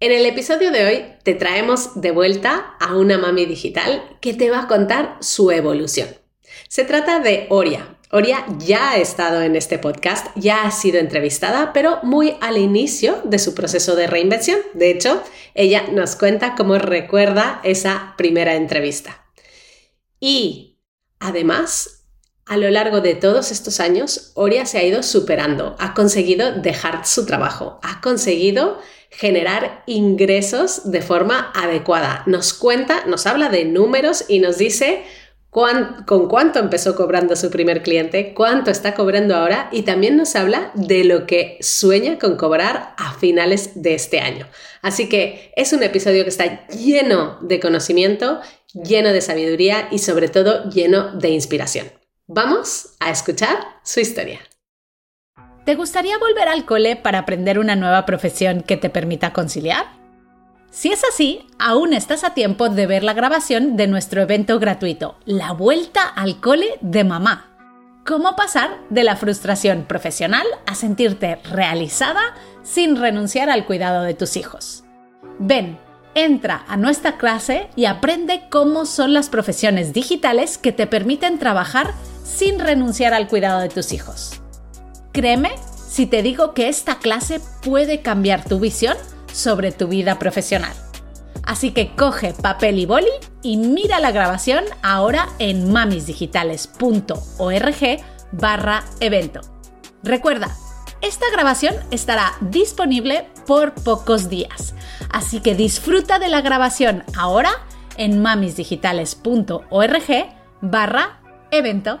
En el episodio de hoy te traemos de vuelta a una mami digital que te va a contar su evolución. Se trata de Oria. Oria ya ha estado en este podcast, ya ha sido entrevistada, pero muy al inicio de su proceso de reinvención. De hecho, ella nos cuenta cómo recuerda esa primera entrevista. Y además, a lo largo de todos estos años, Oria se ha ido superando, ha conseguido dejar su trabajo, ha conseguido generar ingresos de forma adecuada. Nos cuenta, nos habla de números y nos dice con cuánto empezó cobrando su primer cliente, cuánto está cobrando ahora y también nos habla de lo que sueña con cobrar a finales de este año. Así que es un episodio que está lleno de conocimiento, lleno de sabiduría y sobre todo lleno de inspiración. Vamos a escuchar su historia. ¿Te gustaría volver al cole para aprender una nueva profesión que te permita conciliar? Si es así, aún estás a tiempo de ver la grabación de nuestro evento gratuito, La Vuelta al Cole de Mamá. Cómo pasar de la frustración profesional a sentirte realizada sin renunciar al cuidado de tus hijos. Ven, entra a nuestra clase y aprende cómo son las profesiones digitales que te permiten trabajar sin renunciar al cuidado de tus hijos. Créeme si te digo que esta clase puede cambiar tu visión sobre tu vida profesional. Así que coge papel y boli y mira la grabación ahora en mamisdigitales.org barra evento. Recuerda, esta grabación estará disponible por pocos días, así que disfruta de la grabación ahora en mamisdigitales.org barra evento.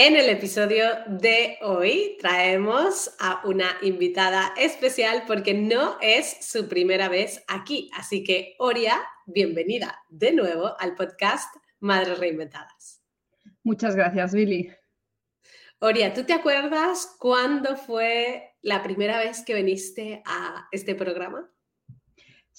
En el episodio de hoy traemos a una invitada especial porque no es su primera vez aquí. Así que, Oria, bienvenida de nuevo al podcast Madres Reinventadas. Muchas gracias, Billy. Oria, ¿tú te acuerdas cuándo fue la primera vez que viniste a este programa?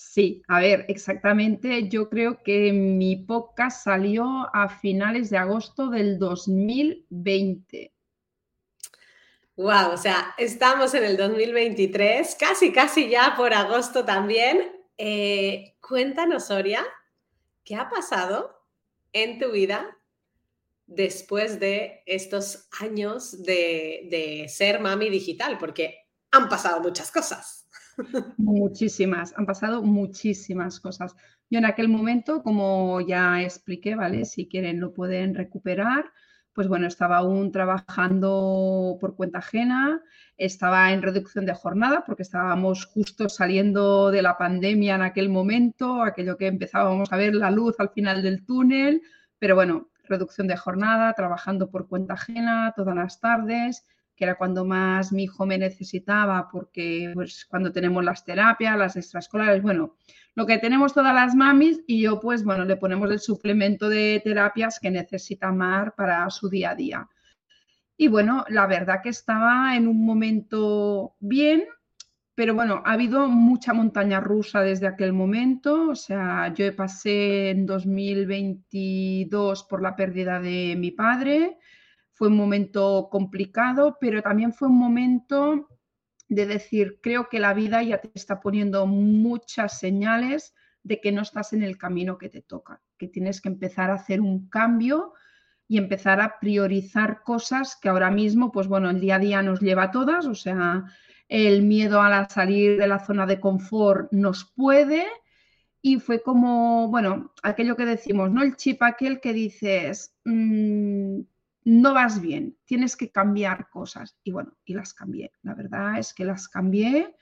Sí, a ver, exactamente. Yo creo que mi podcast salió a finales de agosto del 2020. Wow, o sea, estamos en el 2023, casi, casi ya por agosto también. Eh, cuéntanos, Soria, ¿qué ha pasado en tu vida después de estos años de, ser mami digital? Porque han pasado muchas cosas. Muchísimas, han pasado muchísimas cosas. Yo en aquel momento, como ya expliqué, ¿vale? Si quieren lo pueden recuperar pues bueno, estaba aún trabajando por cuenta ajena, estaba en reducción de jornada porque estábamos justo saliendo de la pandemia en aquel momento, aquello que empezábamos a ver la luz al final del túnel, pero bueno, reducción de jornada, trabajando por cuenta ajena todas las tardes, que era cuando más mi hijo me necesitaba porque pues cuando tenemos las terapias, las extraescolares, bueno, lo que tenemos todas las mamis y yo pues bueno, le ponemos el suplemento de terapias que necesita Mar para su día a día. Y bueno, la verdad que estaba en un momento bien, pero bueno, ha habido mucha montaña rusa desde aquel momento. O sea, yo pasé en 2022 por la pérdida de mi padre. Fue un momento complicado, pero también fue un momento de decir, creo que la vida ya te está poniendo muchas señales de que no estás en el camino que te toca, que tienes que empezar a hacer un cambio y empezar a priorizar cosas que ahora mismo, pues bueno, el día a día nos lleva a todas, o sea, el miedo a la salir de la zona de confort nos puede y fue como, bueno, aquello que decimos, ¿no? El chip aquel que dices, mm, no vas bien, tienes que cambiar cosas. Y bueno, y las cambié. La verdad es que las cambié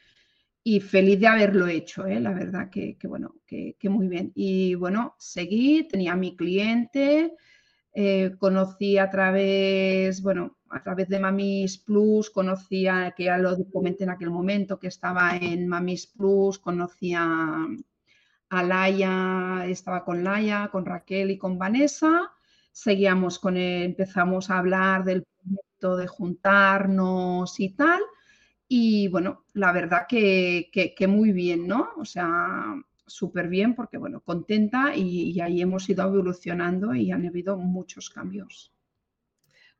y feliz de haberlo hecho, ¿eh? la verdad que, bueno, que, muy bien. Y bueno, seguí, tenía mi cliente, eh, conocí a través, bueno, a través de Mamis Plus, conocía, que ya lo comenté en aquel momento, que estaba en Mamis Plus, conocía a Laia, estaba con Laia, con Raquel y con Vanessa. Seguíamos con él, empezamos a hablar del proyecto de juntarnos y tal. Y bueno, la verdad que, que, muy bien, ¿no? O sea, súper bien porque, bueno, contenta y, y ahí hemos ido evolucionando y han habido muchos cambios.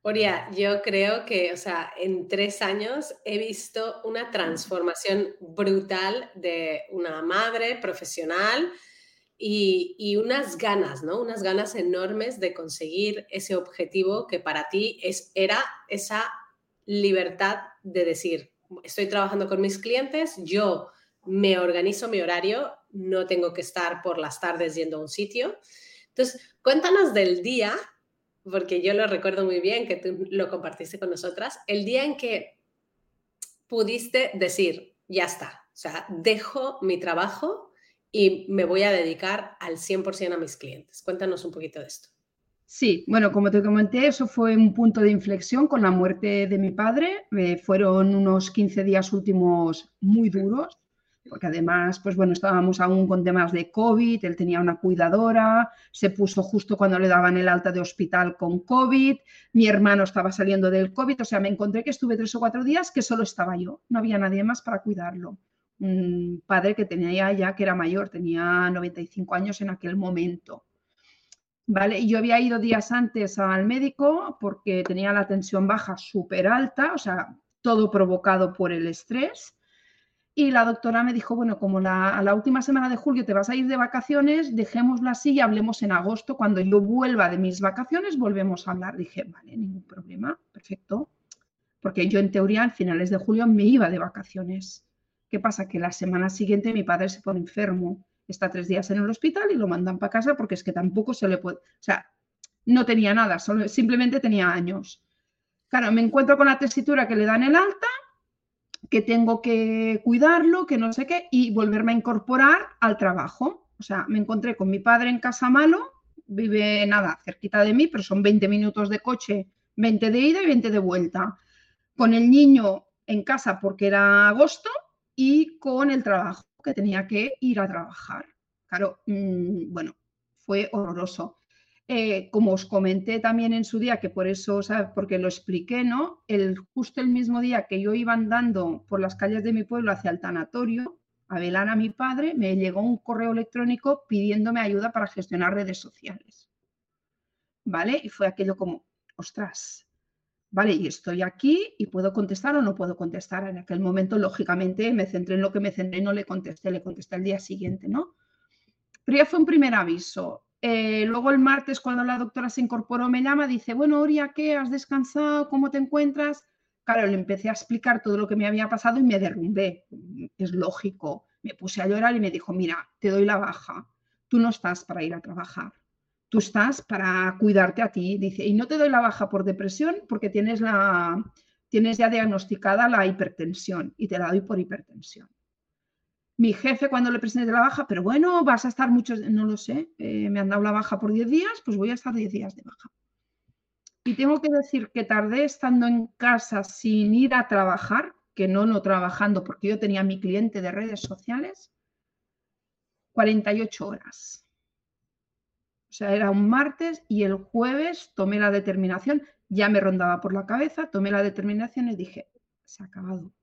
Oria, yo creo que, o sea, en tres años he visto una transformación brutal de una madre profesional y, unas ganas, ¿no? Unas ganas enormes de conseguir ese objetivo que para ti es, era esa libertad de decir, estoy trabajando con mis clientes, yo me organizo mi horario, no tengo que estar por las tardes yendo a un sitio. Entonces, cuéntanos del día porque yo lo recuerdo muy bien, que tú lo compartiste con nosotras, el día en que pudiste decir, ya está, o sea, dejo mi trabajo y me voy a dedicar al 100% a mis clientes. Cuéntanos un poquito de esto. Sí, bueno, como te comenté, eso fue un punto de inflexión con la muerte de mi padre. Eh, fueron unos 15 días últimos muy duros porque además, pues bueno, estábamos aún con temas de COVID, él tenía una cuidadora, se puso justo cuando le daban el alta de hospital con COVID, mi hermano estaba saliendo del COVID, o sea, me encontré que estuve tres o cuatro días que solo estaba yo, no había nadie más para cuidarlo. Un padre que tenía ya, que era mayor, tenía 95 años en aquel momento. ¿Vale? Yo había ido días antes al médico porque tenía la tensión baja súper alta, o sea, todo provocado por el estrés y la doctora me dijo, bueno, como la, a la última semana de julio te vas a ir de vacaciones, dejémoslo así y hablemos en agosto. Cuando yo vuelva de mis vacaciones, volvemos a hablar. Dije, vale, ningún problema, perfecto. Porque yo en teoría a finales de julio me iba de vacaciones. ¿Qué pasa? Que la semana siguiente mi padre se pone enfermo, está tres días en el hospital y lo mandan para casa porque es que tampoco se le puede, o sea, no tenía nada, solo, simplemente tenía años. Claro, me encuentro con la tesitura que le dan el alta que tengo que cuidarlo, que no sé qué, y volverme a incorporar al trabajo. O sea, me encontré con mi padre en Casa Malo, vive nada, cerquita de mí, pero son 20 minutos de coche, 20 de ida y 20 de vuelta. Con el niño en casa porque era agosto y con el trabajo, que tenía que ir a trabajar. Claro, mm, bueno, fue horroroso. Eh, como os comenté también en su día, que por eso, porque lo expliqué, ¿no? El, justo el mismo día que yo iba andando por las calles de mi pueblo hacia el tanatorio, a velar a mi padre, me llegó un correo electrónico pidiéndome ayuda para gestionar redes sociales. ¿Vale? Y fue aquello como, ostras, vale, y estoy aquí y puedo contestar o no puedo contestar. En aquel momento, lógicamente, me centré en lo que me centré no le contesté, le contesté el día siguiente, ¿no? Pero ya fue un primer aviso. Eh, luego el martes, cuando la doctora se incorporó, me llama, dice, bueno, Oria, ¿qué? ¿Has descansado? ¿Cómo te encuentras? Claro, le empecé a explicar todo lo que me había pasado y me derrumbé. Es lógico. Me puse a llorar y me dijo, mira, te doy la baja. Tú no estás para ir a trabajar. Tú estás para cuidarte a ti. Dice, y no te doy la baja por depresión porque tienes, la, tienes ya diagnosticada la hipertensión y te la doy por hipertensión mi jefe cuando le presenté la baja, pero bueno, vas a estar muchos, no lo sé, eh, me han dado la baja por 10 días, pues voy a estar 10 días de baja. Y tengo que decir que tardé estando en casa sin ir a trabajar, que no, no trabajando, porque yo tenía mi cliente de redes sociales, 48 horas. Sea, era un martes y el jueves tomé la determinación, ya me rondaba por la cabeza, tomé la determinación y dije, se ha acabado.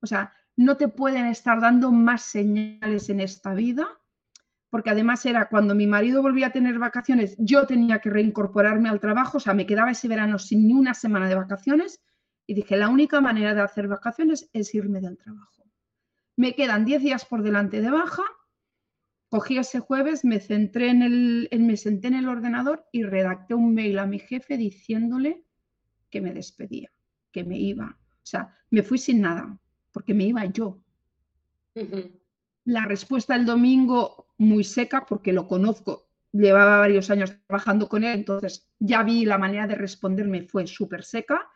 O sea, no te pueden estar dando más señales en esta vida, porque además era cuando mi marido volvía a tener vacaciones, yo tenía que reincorporarme al trabajo, o sea, me quedaba ese verano sin ni una semana de vacaciones y dije, la única manera de hacer vacaciones es irme del trabajo. Me quedan 10 días por delante de baja, cogí ese jueves, me centré en el, me senté en el ordenador y redacté un mail a mi jefe diciéndole que me despedía, que me iba. O sea, me fui sin nada porque me iba yo. La respuesta el domingo muy seca porque lo conozco, llevaba varios años trabajando con él, entonces ya vi la manera de responderme, fue súper seca.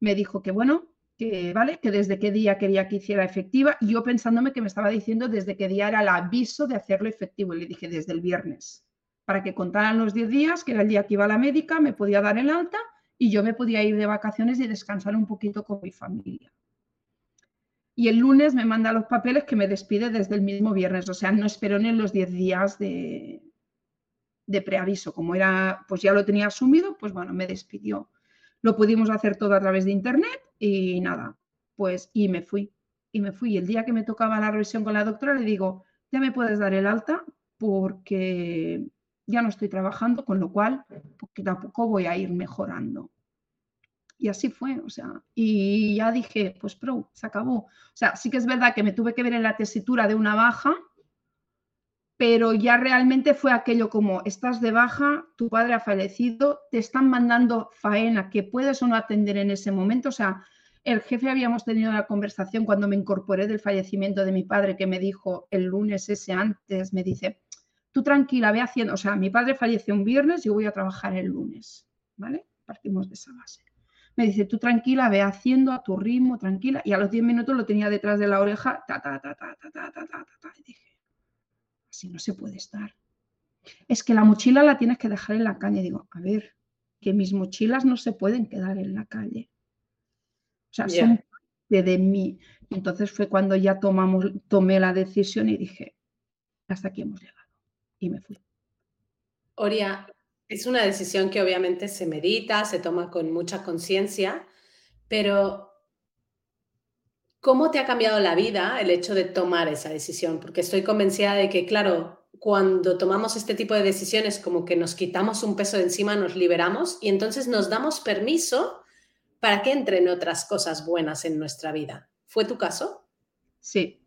Me dijo que bueno, que vale, que desde qué día quería que hiciera efectiva, yo pensándome que me estaba diciendo desde qué día era el aviso de hacerlo efectivo, y le dije desde el viernes, para que contaran los 10 días, que era el día que iba a la médica, me podía dar el alta y yo me podía ir de vacaciones y descansar un poquito con mi familia. Y el lunes me manda los papeles que me despide desde el mismo viernes. O sea, no esperó ni los 10 días de, de preaviso. Como era, pues ya lo tenía asumido, pues bueno, me despidió. Lo pudimos hacer todo a través de internet y nada, pues y me fui. Y me fui. El día que me tocaba la revisión con la doctora le digo, ya me puedes dar el alta porque ya no estoy trabajando, con lo cual porque tampoco voy a ir mejorando. Y así fue, o sea, y ya dije, pues pro, se acabó. O sea, sí que es verdad que me tuve que ver en la tesitura de una baja, pero ya realmente fue aquello como, estás de baja, tu padre ha fallecido, te están mandando faena que puedes o no atender en ese momento. O sea, el jefe habíamos tenido una conversación cuando me incorporé del fallecimiento de mi padre que me dijo el lunes ese antes, me dice, tú tranquila, ve haciendo, o sea, mi padre falleció un viernes, yo voy a trabajar el lunes, ¿vale? Partimos de esa base. Me dice, tú tranquila, ve haciendo a tu ritmo, tranquila. Y a los 10 minutos lo tenía detrás de la oreja, ta, ta, ta, ta, ta, ta, ta, ta, ta, y dije, así no se puede estar. Es que la mochila la tienes que dejar en la calle. digo, a ver, que mis mochilas no se pueden quedar en la calle. O sea, son parte de mí. Entonces fue cuando ya tomamos, tomé la decisión y dije, hasta aquí hemos llegado. Y me fui. Oria, es una decisión que obviamente se medita, se toma con mucha conciencia, pero ¿cómo te ha cambiado la vida el hecho de tomar esa decisión? Porque estoy convencida de que, claro, cuando tomamos este tipo de decisiones, como que nos quitamos un peso de encima, nos liberamos y entonces nos damos permiso para que entren otras cosas buenas en nuestra vida. ¿Fue tu caso? Sí,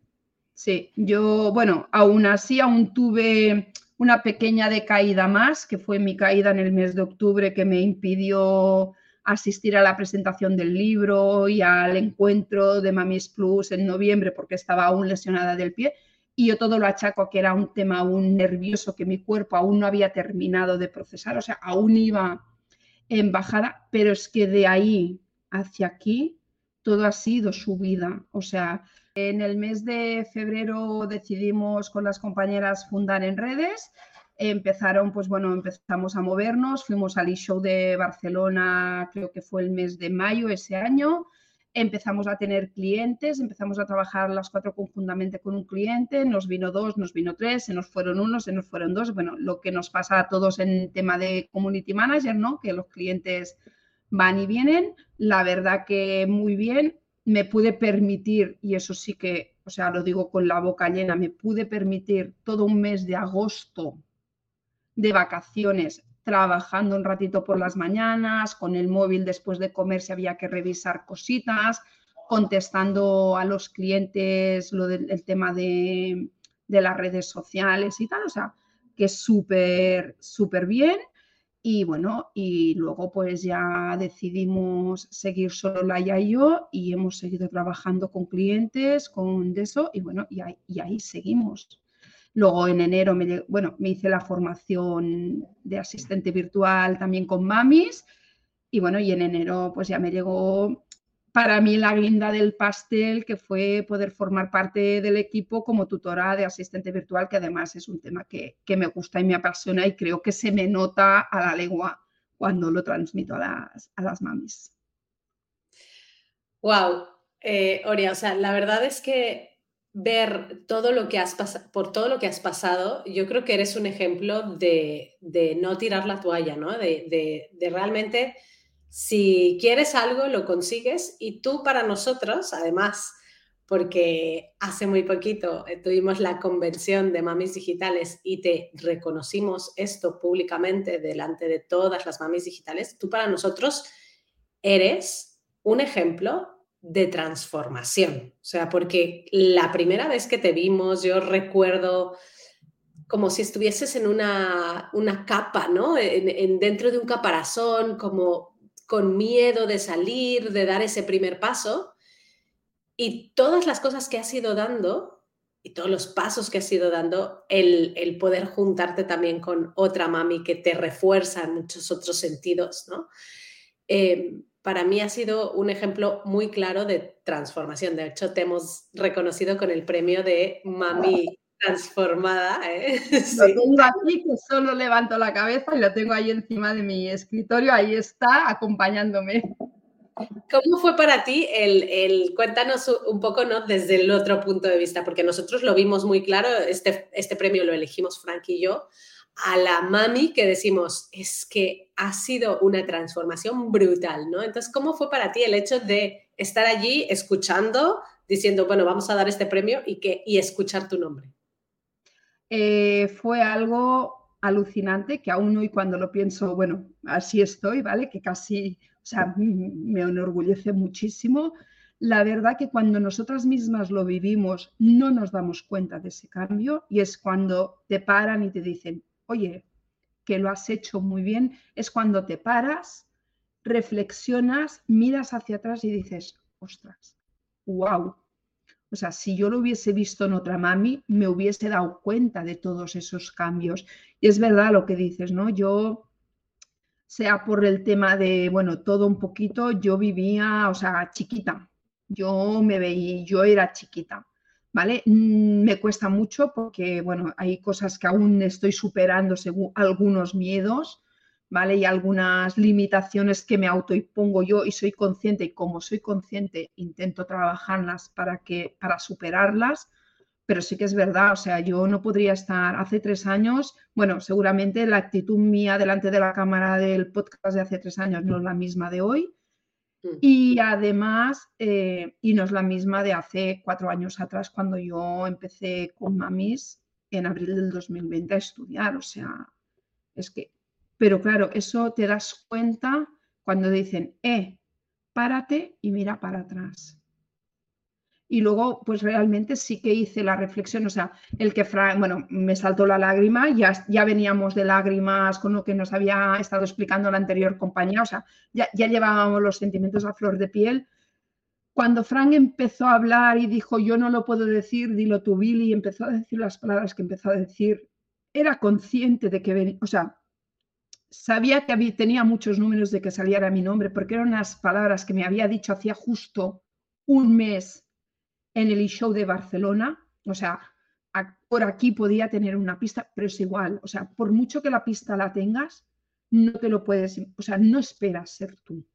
sí. Yo, bueno, aún así, aún tuve una pequeña decaída más, que fue mi caída en el mes de octubre que me impidió asistir a la presentación del libro y al encuentro de Mamis Plus en noviembre porque estaba aún lesionada del pie. Y yo todo lo achaco a que era un tema aún nervioso que mi cuerpo aún no había terminado de procesar, o sea, aún iba en bajada, pero es que de ahí hacia aquí todo ha sido subida. O sea, en el mes de febrero decidimos con las compañeras fundar en redes. Empezaron, pues bueno, empezamos a movernos, fuimos al e-show de Barcelona, creo que fue el mes de mayo ese año. Empezamos a tener clientes, empezamos a trabajar las cuatro conjuntamente con un cliente, nos vino dos, nos vino tres, se nos fueron uno, se nos fueron dos. Bueno, lo que nos pasa a todos en tema de community manager, ¿no? Que los clientes van y vienen. La verdad que muy bien me pude permitir, y eso sí que, o sea, lo digo con la boca llena, me pude permitir todo un mes de agosto de vacaciones trabajando un ratito por las mañanas, con el móvil después de comer si había que revisar cositas, contestando a los clientes lo del el tema de, de las redes sociales y tal, o sea, que súper, súper bien. Y bueno, y luego pues ya decidimos seguir solo Laia y yo y hemos seguido trabajando con clientes, con eso y bueno, y ahí, y ahí seguimos. Luego en enero me, bueno, me hice la formación de asistente virtual también con Mamis y bueno, y en enero pues ya me llegó para mí la guinda del pastel, que fue poder formar parte del equipo como tutora de asistente virtual, que además es un tema que, me gusta y me apasiona y creo que se me nota a la lengua cuando lo transmito a las, a las mamis. Wow, eh, Oria, o sea, la verdad es que ver todo lo que has pasado, por todo lo que has pasado, yo creo que eres un ejemplo de, no tirar la toalla, ¿no? de, de realmente si quieres algo, lo consigues y tú para nosotros, además, porque hace muy poquito eh, tuvimos la convención de mamis digitales y te reconocimos esto públicamente delante de todas las mamis digitales, tú para nosotros eres un ejemplo de transformación. O sea, porque la primera vez que te vimos, yo recuerdo como si estuvieses en una, capa, ¿no? En, dentro de un caparazón, como con miedo de salir, de dar ese primer paso. Y todas las cosas que has ido dando y todos los pasos que has ido dando, el, poder juntarte también con otra mami que te refuerza en muchos otros sentidos, ¿no? Eh, para mí ha sido un ejemplo muy claro de transformación. De hecho, te hemos reconocido con el premio de Mami transformada. ¿eh? Lo tengo aquí, que solo levanto la cabeza y lo tengo ahí encima de mi escritorio, ahí está, acompañándome. ¿Cómo fue para ti el, cuéntanos un poco, ¿no? Desde el otro punto de vista, porque nosotros lo vimos muy claro, este, este premio lo elegimos Frank y yo, a la mami que decimos, es que ha sido una transformación brutal, ¿no? Entonces, ¿cómo fue para ti el hecho de estar allí escuchando, diciendo, bueno, vamos a dar este premio y, que, y escuchar tu nombre? Eh, fue algo alucinante que aún hoy cuando lo pienso, bueno, así estoy, ¿vale? Que casi, o sea, me enorgullece muchísimo. La verdad que cuando nosotras mismas lo vivimos no nos damos cuenta de ese cambio y es cuando te paran y te dicen, oye, que lo has hecho muy bien, es cuando te paras, reflexionas, miras hacia atrás y dices, ostras, wow. O sea, si yo lo hubiese visto en otra mami, me hubiese dado cuenta de todos esos cambios. Y es verdad lo que dices, ¿no? Yo, sea por el tema de, bueno, todo un poquito, yo vivía, o sea, chiquita. Yo me veía, yo era chiquita. ¿vale? Mm, me cuesta mucho porque, bueno, hay cosas que aún estoy superando según algunos miedos, ¿vale? Y algunas limitaciones que me autoimpongo yo y soy consciente y como soy consciente intento trabajarlas para, que, para superarlas, pero sí que es verdad, o sea, yo no podría estar hace tres años, bueno, seguramente la actitud mía delante de la cámara del podcast de hace tres años no es la misma de hoy, Mm. Y además, eh, y no es la misma de hace cuatro años atrás, cuando yo empecé con Mamis en abril del 2020 a estudiar. O sea, es que, pero claro, eso te das cuenta cuando dicen, eh, párate y mira para atrás. Y luego, pues realmente sí que hice la reflexión, o sea, el que, bueno, me saltó la lágrima, ya, ya veníamos de lágrimas con lo que nos había estado explicando la anterior compañía, o sea, ya, ya llevábamos los sentimientos a flor de piel. Cuando Frank empezó a hablar y dijo, yo no lo puedo decir, dilo tú, Billy, y empezó a decir las palabras que empezó a decir, era consciente de que venía, o sea, sabía que había, tenía muchos números de que saliera mi nombre, porque eran unas palabras que me había dicho hacía justo un mes en el show de Barcelona, o sea, por aquí podía tener una pista, pero es igual, o sea, por mucho que la pista la tengas, no te lo puedes, o sea, no esperas ser tú,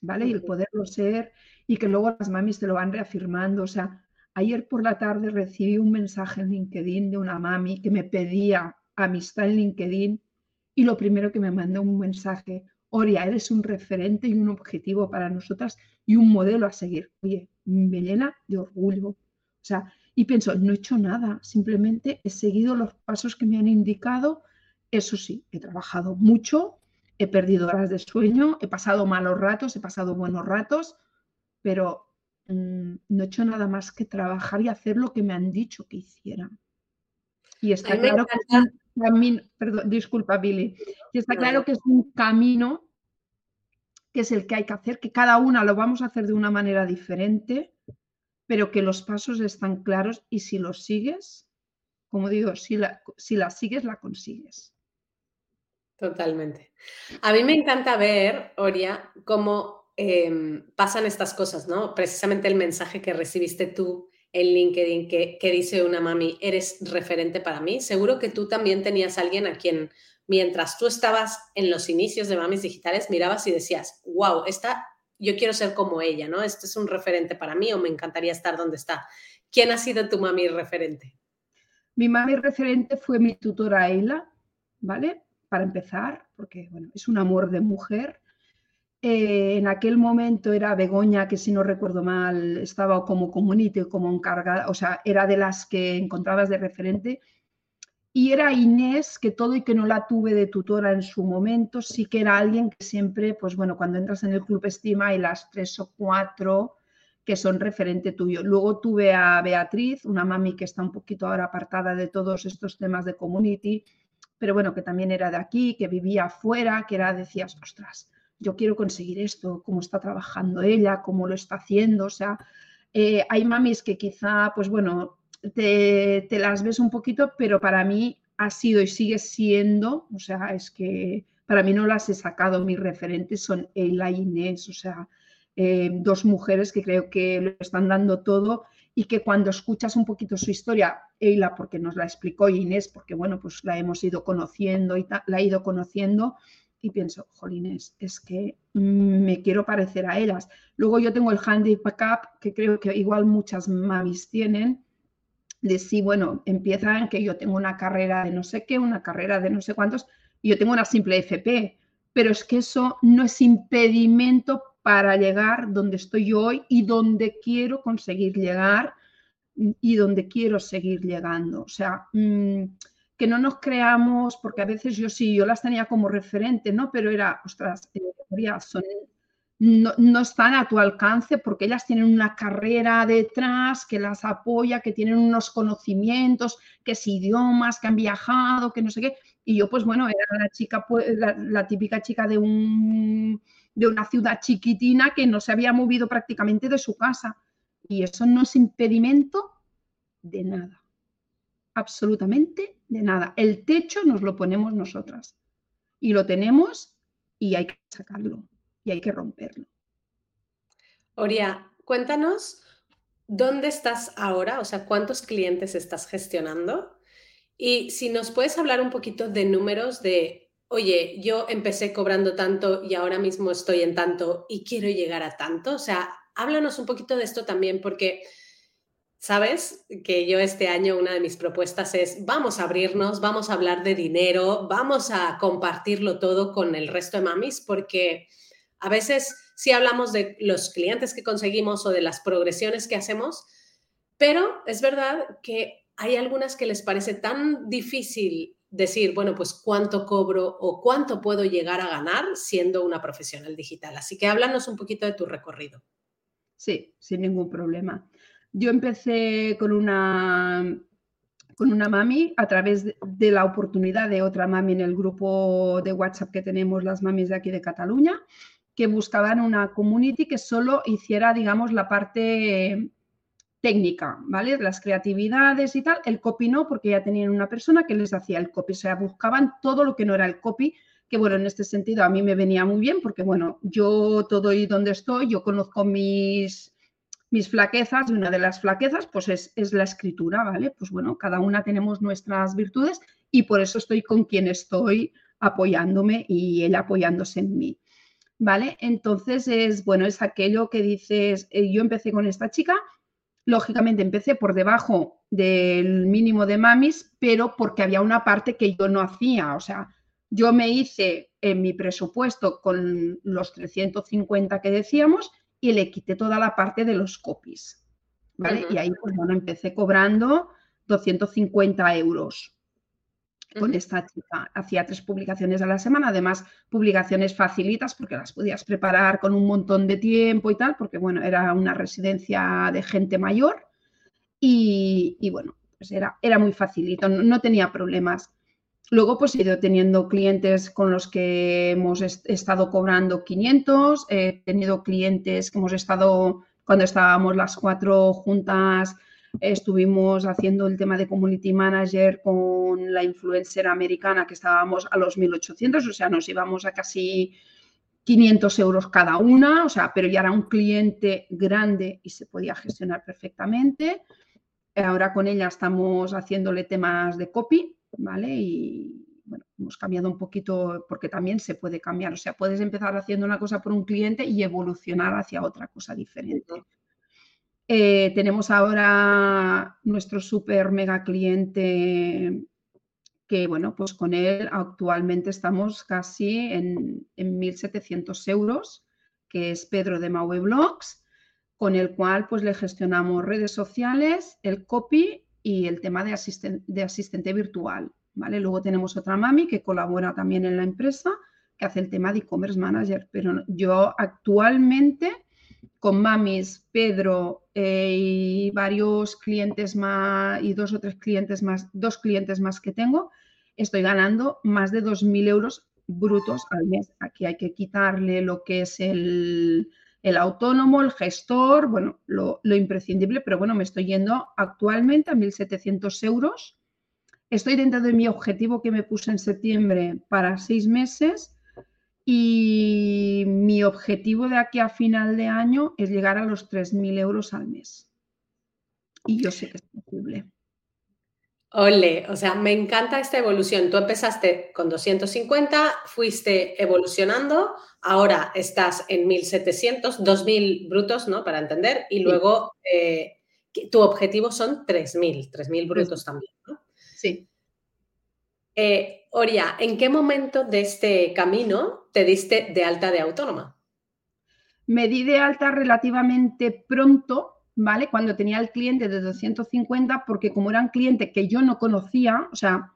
¿vale? Y el poderlo ser y que luego las mamis te lo van reafirmando, o sea, ayer por la tarde recibí un mensaje en LinkedIn de una mami que me pedía amistad en LinkedIn y lo primero que me mandó un mensaje, Oria, eres un referente y un objetivo para nosotras y un modelo a seguir. Oye, me llena de orgullo. O sea, y pienso, no he hecho nada, simplemente he seguido los pasos que me han indicado. Eso sí, he trabajado mucho, he perdido horas de sueño, he pasado malos ratos, he pasado buenos ratos, pero mm, no he hecho nada más que trabajar y hacer lo que me han dicho que hiciera. Y está claro que camino, perdón, disculpa Billy, y está claro que es un camino que es el que hay que hacer, que cada una lo vamos a hacer de una manera diferente, pero que los pasos están claros y si los sigues, como digo, si la, si la sigues, la consigues. Totalmente. A mí me encanta ver, Oria, cómo em, pasan estas cosas, ¿no? Precisamente el mensaje que recibiste tú en LinkedIn que, dice una mami, eres referente para mí. Seguro que tú también tenías alguien a quien mientras tú estabas en los inicios de Mamis Digitales, mirabas y decías, wow, esta, yo quiero ser como ella, ¿no? Este es un referente para mí o me encantaría estar donde está. ¿Quién ha sido tu mami referente? Mi mami referente fue mi tutora Eila, ¿vale? Para empezar, porque bueno, es un amor de mujer. Eh, en aquel momento era Begoña, que si no recuerdo mal, estaba como community, como encargada, o sea, era de las que encontrabas de referente y era Inés, que todo y que no la tuve de tutora en su momento, sí que era alguien que siempre, pues bueno, cuando entras en el Club Estima hay las tres o cuatro que son referente tuyo. Luego tuve a Beatriz, una mami que está un poquito ahora apartada de todos estos temas de community, pero bueno, que también era de aquí, que vivía afuera, que era, decías, ostras, yo quiero conseguir esto, cómo está trabajando ella, cómo lo está haciendo, o sea, eh, hay mamis que quizá, pues bueno, te, las ves un poquito, pero para mí ha sido y sigue siendo, o sea, es que para mí no las he sacado, mis referentes son Eila y Inés, o sea, eh, dos mujeres que creo que lo están dando todo y que cuando escuchas un poquito su historia, Eila porque nos la explicó y Inés porque, bueno, pues la hemos ido conociendo y la he ido conociendo, y pienso, jolines, es que me quiero parecer a ellas. Luego yo tengo el handicap que creo que igual muchas mamis tienen, de si, bueno, empiezan que yo tengo una carrera de no sé qué, una carrera de no sé cuántos, y yo tengo una simple FP, pero es que eso no es impedimento para llegar donde estoy hoy y donde quiero conseguir llegar y donde quiero seguir llegando. O sea, mm, que no nos creamos, porque a veces yo sí, yo las tenía como referente, ¿no? Pero era, ostras, eh, son, no, no, están a tu alcance porque ellas tienen una carrera detrás que las apoya, que tienen unos conocimientos, que es idiomas, que han viajado, que no sé qué. Y yo, pues bueno, era la chica, pues, la, típica chica de, un, de una ciudad chiquitina que no se había movido prácticamente de su casa. Y eso no es impedimento de nada. Absolutamente de nada. El techo nos lo ponemos nosotras. Y lo tenemos y hay que sacarlo y hay que romperlo. Oria, cuéntanos dónde estás ahora, o sea, cuántos clientes estás gestionando y si nos puedes hablar un poquito de números de, oye, yo empecé cobrando tanto y ahora mismo estoy en tanto y quiero llegar a tanto, o sea, háblanos un poquito de esto también porque Sabes que yo este año una de mis propuestas es vamos a abrirnos, vamos a hablar de dinero, vamos a compartirlo todo con el resto de mamis, porque a veces sí hablamos de los clientes que conseguimos o de las progresiones que hacemos, pero es verdad que hay algunas que les parece tan difícil decir, bueno, pues cuánto cobro o cuánto puedo llegar a ganar siendo una profesional digital. Así que háblanos un poquito de tu recorrido. Sí, sin ningún problema. Yo empecé con una, con una mami a través de, la oportunidad de otra mami en el grupo de WhatsApp que tenemos las mamis de aquí de Cataluña, que buscaban una community que solo hiciera, digamos, la parte técnica, ¿vale? Las creatividades y tal. El copy no, porque ya tenían una persona que les hacía el copy. O sea, buscaban todo lo que no era el copy, que bueno, en este sentido a mí me venía muy bien, porque bueno, yo todo y donde estoy, yo conozco mis mis flaquezas, y una de las flaquezas pues es, la escritura, ¿vale? Pues bueno, cada una tenemos nuestras virtudes y por eso estoy con quien estoy apoyándome y él apoyándose en mí, ¿vale? Entonces es, bueno, es aquello que dices, eh, yo empecé con esta chica, lógicamente empecé por debajo del mínimo de mamis, pero porque había una parte que yo no hacía, o sea, yo me hice en mi presupuesto con los 350 que decíamos y le quité toda la parte de los copies. ¿vale? Y ahí, pues bueno, empecé cobrando 250 euros con esta chica. Hacía tres publicaciones a la semana, además publicaciones facilitas porque las podías preparar con un montón de tiempo y tal, porque bueno, era una residencia de gente mayor y, bueno, pues era, era muy facilito, no tenía problemas. Luego, pues he ido teniendo clientes con los que hemos estado cobrando 500, he tenido clientes que hemos estado, cuando estábamos las cuatro juntas, estuvimos haciendo el tema de community manager con la influencer americana que estábamos a los 1800, o sea, nos íbamos a casi 500 euros cada una, o sea, pero ya era un cliente grande y se podía gestionar perfectamente. Ahora con ella estamos haciéndole temas de copy, ¿vale? Y bueno, hemos cambiado un poquito porque también se puede cambiar, o sea, puedes empezar haciendo una cosa por un cliente y evolucionar hacia otra cosa diferente. Eh, tenemos ahora nuestro super mega cliente que, bueno, pues con él actualmente estamos casi en, en 1.700 euros, que es Pedro de Maue Blogs, con el cual pues le gestionamos redes sociales, el copy y el tema de, de asistente virtual. ¿vale? Luego tenemos otra mami que colabora también en la empresa, que hace el tema de e-commerce manager. Pero yo actualmente con mamis, Pedro eh, y varios clientes más, y dos o tres clientes más, dos clientes más que tengo, estoy ganando más de 2.000 euros brutos al mes. Aquí hay que quitarle lo que es el, el autónomo, el gestor, bueno, lo, imprescindible, pero bueno, me estoy yendo actualmente a 1.700 euros. Estoy dentro de mi objetivo que me puse en septiembre para seis meses y mi objetivo de aquí a final de año es llegar a los 3.000 euros al mes. Y yo sé que es posible. Ole, o sea, me encanta esta evolución. Tú empezaste con 250, fuiste evolucionando, ahora estás en 1700, 2000 brutos, ¿no? Para entender, y luego eh, tu objetivo son 3000, 3000 brutos también, ¿no? Sí. Eh, Oria, ¿en qué momento de este camino te diste de alta de autónoma? Me di de alta relativamente pronto, ¿vale? Cuando tenía el cliente de 250, porque como era un cliente que yo no conocía, o sea,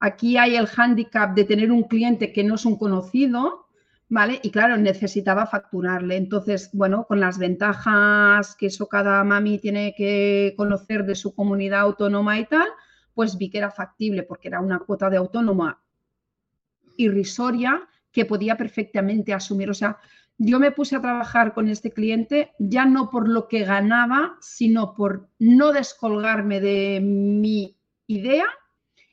aquí hay el hándicap de tener un cliente que no es un conocido, ¿vale? Y claro, necesitaba facturarle. Entonces, bueno, con las ventajas que eso cada mami tiene que conocer de su comunidad autónoma y tal, pues vi que era factible porque era una cuota de autónoma irrisoria que podía perfectamente asumir. O sea, yo me puse a trabajar con este cliente ya no por lo que ganaba, sino por no descolgarme de mi idea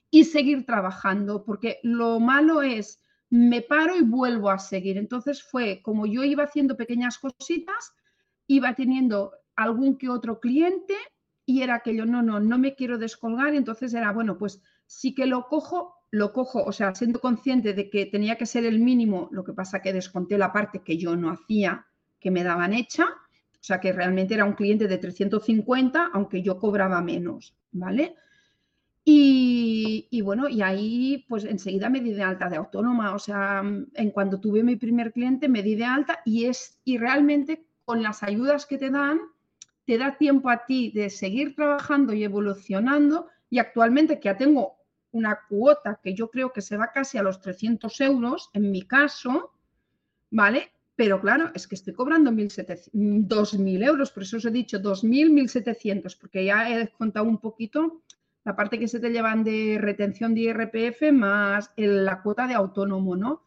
y seguir trabajando, porque lo malo es, me paro y vuelvo a seguir. Entonces fue como yo iba haciendo pequeñas cositas, iba teniendo algún que otro cliente y era aquello, no, no, no me quiero descolgar. entonces era, bueno, pues sí que lo cojo, lo cojo, o sea, siendo consciente de que tenía que ser el mínimo, lo que pasa que desconté la parte que yo no hacía, que me daban hecha, o sea, que realmente era un cliente de 350, aunque yo cobraba menos, ¿vale? Y, bueno, y ahí pues enseguida me di de alta de autónoma, o sea, en cuanto tuve mi primer cliente me di de alta y es, y realmente con las ayudas que te dan, te da tiempo a ti de seguir trabajando y evolucionando y actualmente que ya tengo una cuota que yo creo que se va casi a los 300 euros, en mi caso, ¿vale? Pero claro, es que estoy cobrando 2.000 euros, por eso os he dicho 2.000, 1.700, porque ya he descontado un poquito la parte que se te llevan de retención de IRPF más la cuota de autónomo, ¿no?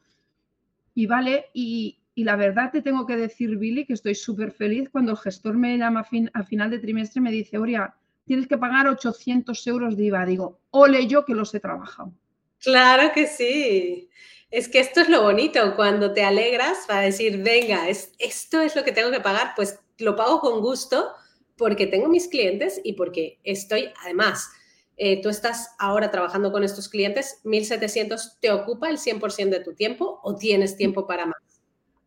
Y vale, y, la verdad te tengo que decir, Billy, que estoy súper feliz cuando el gestor me llama a, a final de trimestre y me dice, Oria, tienes que pagar 800 euros de IVA. Digo, ole yo que los he trabajado. Claro que sí. Es que esto es lo bonito, cuando te alegras para decir, venga, es, esto es lo que tengo que pagar, pues lo pago con gusto porque tengo mis clientes y porque estoy, además, eh, tú estás ahora trabajando con estos clientes, 1.700 te ocupa el 100% de tu tiempo o tienes tiempo para más.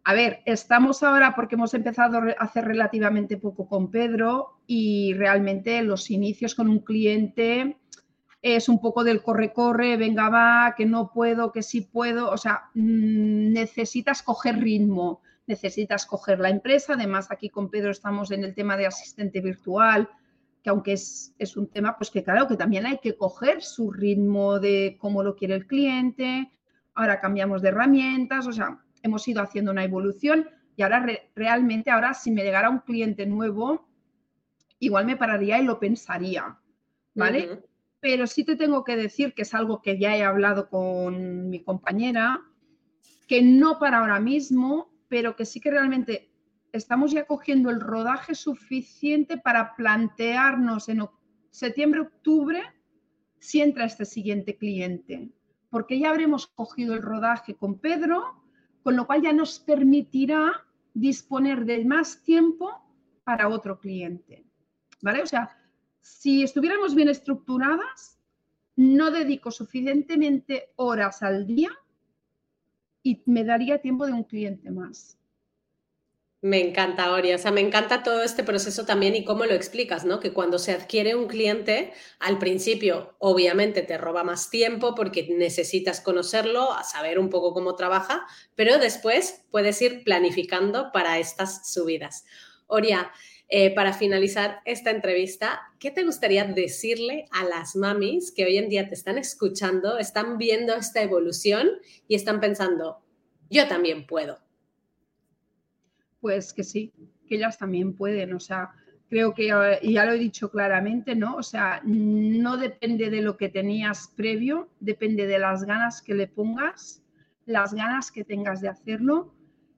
A ver, estamos ahora porque hemos empezado hace relativamente poco con Pedro y realmente los inicios con un cliente es un poco del corre-corre, venga, va, que no puedo, que sí puedo. O sea, mm, necesitas coger ritmo, necesitas coger la empresa. Además, aquí con Pedro estamos en el tema de asistente virtual, que aunque es, es un tema, pues que claro, que también hay que coger su ritmo de cómo lo quiere el cliente. Ahora cambiamos de herramientas, o sea, hemos ido haciendo una evolución y ahora realmente, ahora si me llegara un cliente nuevo, igual me pararía y lo pensaría, ¿vale? Pero sí te tengo que decir que es algo que ya he hablado con mi compañera, que no para ahora mismo, pero que sí que realmente estamos ya cogiendo el rodaje suficiente para plantearnos en septiembre, octubre, si entra este siguiente cliente, porque ya habremos cogido el rodaje con Pedro con lo cual ya nos permitirá disponer de más tiempo para otro cliente. ¿Vale? O sea, si estuviéramos bien estructuradas, no dedico suficientemente horas al día y me daría tiempo de un cliente más. Me encanta, Oria. O sea, me encanta todo este proceso también y cómo lo explicas, ¿no? Que cuando se adquiere un cliente, al principio, obviamente, te roba más tiempo porque necesitas conocerlo, saber un poco cómo trabaja, pero después puedes ir planificando para estas subidas. Oria, eh, para finalizar esta entrevista, ¿qué te gustaría decirle a las mamis que hoy en día te están escuchando, están viendo esta evolución y están pensando, yo también puedo? Pues que sí, que ellas también pueden, o sea, creo que, y ya lo he dicho claramente, ¿no? O sea, no depende de lo que tenías previo, depende de las ganas que le pongas, las ganas que tengas de hacerlo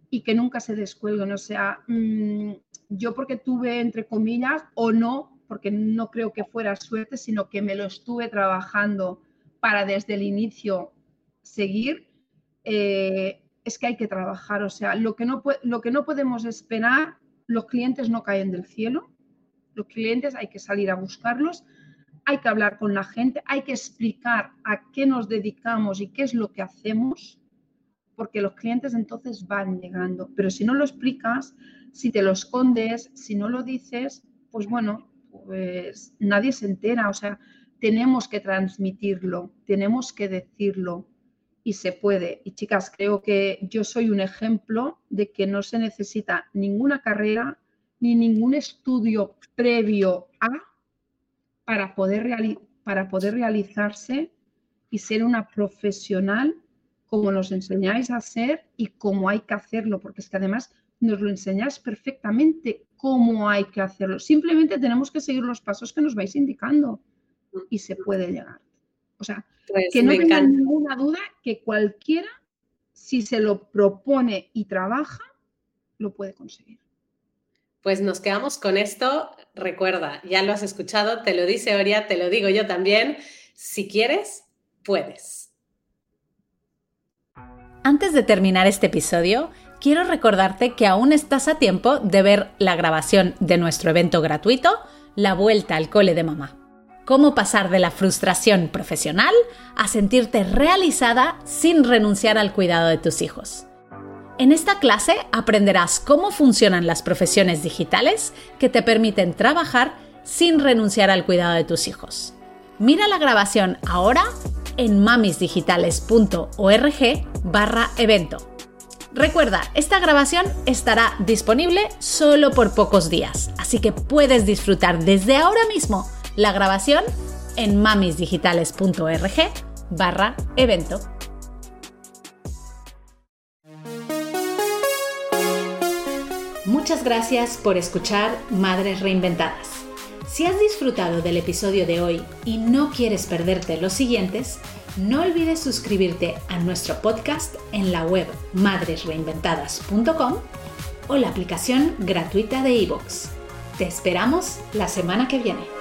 y que nunca se descuelguen. O sea, mm, yo porque tuve, entre comillas, o no, porque no creo que fuera suerte, sino que me lo estuve trabajando para desde el inicio seguir, eh, es que hay que trabajar. O sea, lo que, no, lo que no podemos esperar, los clientes no caen del cielo. Los clientes hay que salir a buscarlos. hay que hablar con la gente, hay que explicar a qué nos dedicamos y qué es lo que hacemos, porque los clientes entonces van llegando. Pero si no lo explicas, si te lo escondes, si no lo dices, pues bueno, pues nadie se entera. O sea, tenemos que transmitirlo, tenemos que decirlo y se puede. Y chicas, creo que yo soy un ejemplo de que no se necesita ninguna carrera ni ningún estudio previo a para poder, para poder realizarse y ser una profesional como nos enseñáis a ser y cómo hay que hacerlo, porque es que además nos lo enseñáis perfectamente cómo hay que hacerlo. Simplemente tenemos que seguir los pasos que nos vais indicando y se puede llegar. O sea, pues que no tenga ninguna duda que cualquiera, si se lo propone y trabaja, lo puede conseguir. Pues nos quedamos con esto. Recuerda, ya lo has escuchado, te lo dice Oria, te lo digo yo también. Si quieres, puedes. Antes de terminar este episodio, quiero recordarte que aún estás a tiempo de ver la grabación de nuestro evento gratuito, La Vuelta al Cole de Mamá. Cómo pasar de la frustración profesional a sentirte realizada sin renunciar al cuidado de tus hijos. En esta clase aprenderás cómo funcionan las profesiones digitales que te permiten trabajar sin renunciar al cuidado de tus hijos. Mira la grabación ahora en mamisdigitales.org barra evento. Recuerda, esta grabación estará disponible solo por pocos días, así que puedes disfrutar desde ahora mismo la grabación en mamisdigitales.org barra evento. Muchas gracias por escuchar Madres Reinventadas. Si has disfrutado del episodio de hoy y no quieres perderte los siguientes, no olvides suscribirte a nuestro podcast en la web madresreinventadas.com o la aplicación gratuita de iVoox. Te esperamos la semana que viene.